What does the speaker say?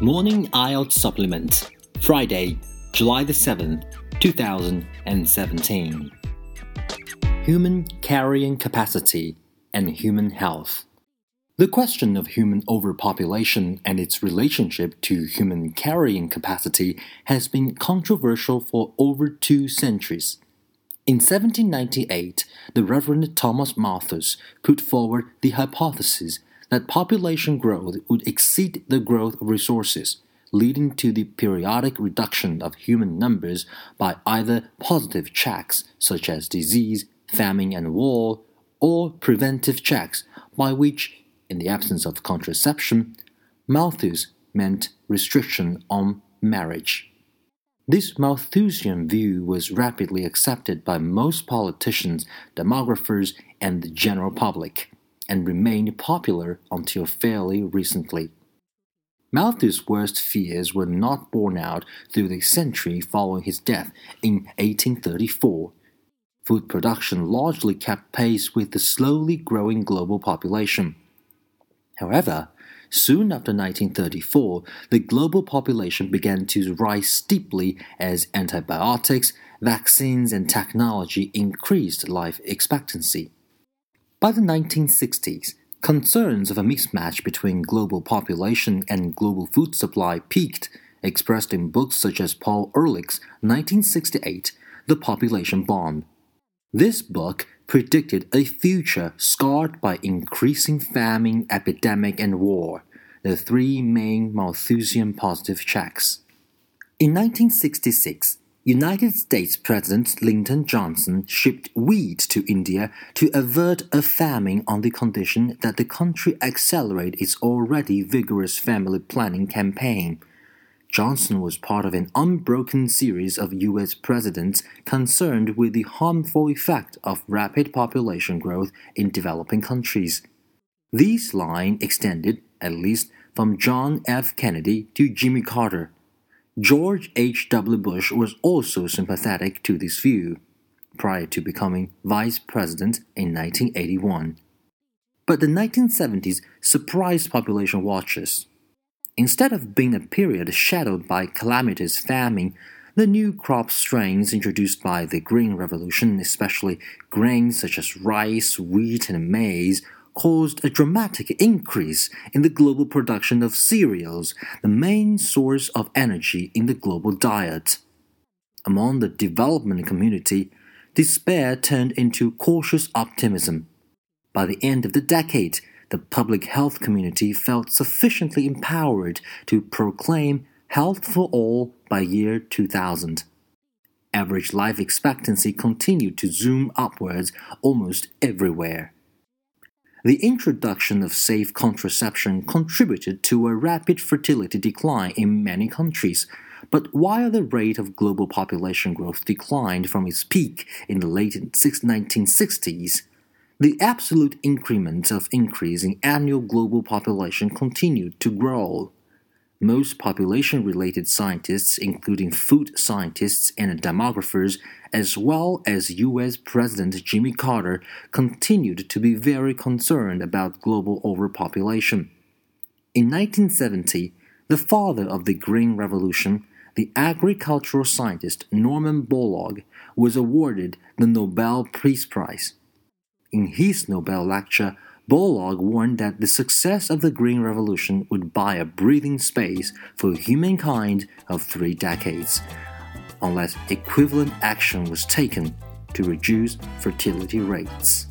Morning IELTS Supplement, Friday, July the 7th, 2017. Human Carrying Capacity and Human Health. The question of human overpopulation and its relationship to human carrying capacity has been controversial for over two centuries. In 1798, the Reverend Thomas Malthus put forward the hypothesis that population growth would exceed the growth of resources, leading to the periodic reduction of human numbers by either positive checks, such as disease, famine, and war, or preventive checks, by which, in the absence of contraception, Malthus meant restriction on marriage. This Malthusian view was rapidly accepted by most politicians, demographers, and the general public and remained popular until fairly recently. Malthus' worst fears were not borne out through the century following his death in 1834. Food production largely kept pace with the slowly growing global population. However, soon after 1934, the global population began to rise steeply as antibiotics, vaccines, and technology increased life expectancy. By the 1960s, concerns of a mismatch between global population and global food supply peaked, expressed in books such as Paul Ehrlich's 1968 The Population Bomb. This book predicted a future scarred by increasing famine, epidemic, and war, the three main Malthusian positive checks. In 1966, United States President Lyndon Johnson shipped wheat to India to avert a famine on the condition that the country accelerate its already vigorous family planning campaign. Johnson was part of an unbroken series of U.S. presidents concerned with the harmful effect of rapid population growth in developing countries. This line extended, at least, from John F. Kennedy to Jimmy Carter. George H. W. Bush was also sympathetic to this view prior to becoming vice president in 1981. But the 1970s surprised population watchers. Instead of being a period shadowed by calamitous famine, the new crop strains introduced by the Green Revolution, especially grains such as rice, wheat, and maize, caused a dramatic increase in the global production of cereals, the main source of energy in the global diet. Among the development community, despair turned into cautious optimism. By the end of the decade, the public health community felt sufficiently empowered to proclaim health for all by year 2000. Average life expectancy continued to zoom upwards almost everywhere. The introduction of safe contraception contributed to a rapid fertility decline in many countries. But while the rate of global population growth declined from its peak in the late 1960s, the absolute increment of increase in annual global population continued to grow. Most population related scientists, including food scientists and demographers, as well as US President Jimmy Carter, continued to be very concerned about global overpopulation. In 1970, the father of the Green Revolution, the agricultural scientist Norman Borlaug, was awarded the Nobel Peace Prize. In his Nobel lecture, Borlaug warned that the success of the Green Revolution would buy a breathing space for humankind of three decades, unless equivalent action was taken to reduce fertility rates.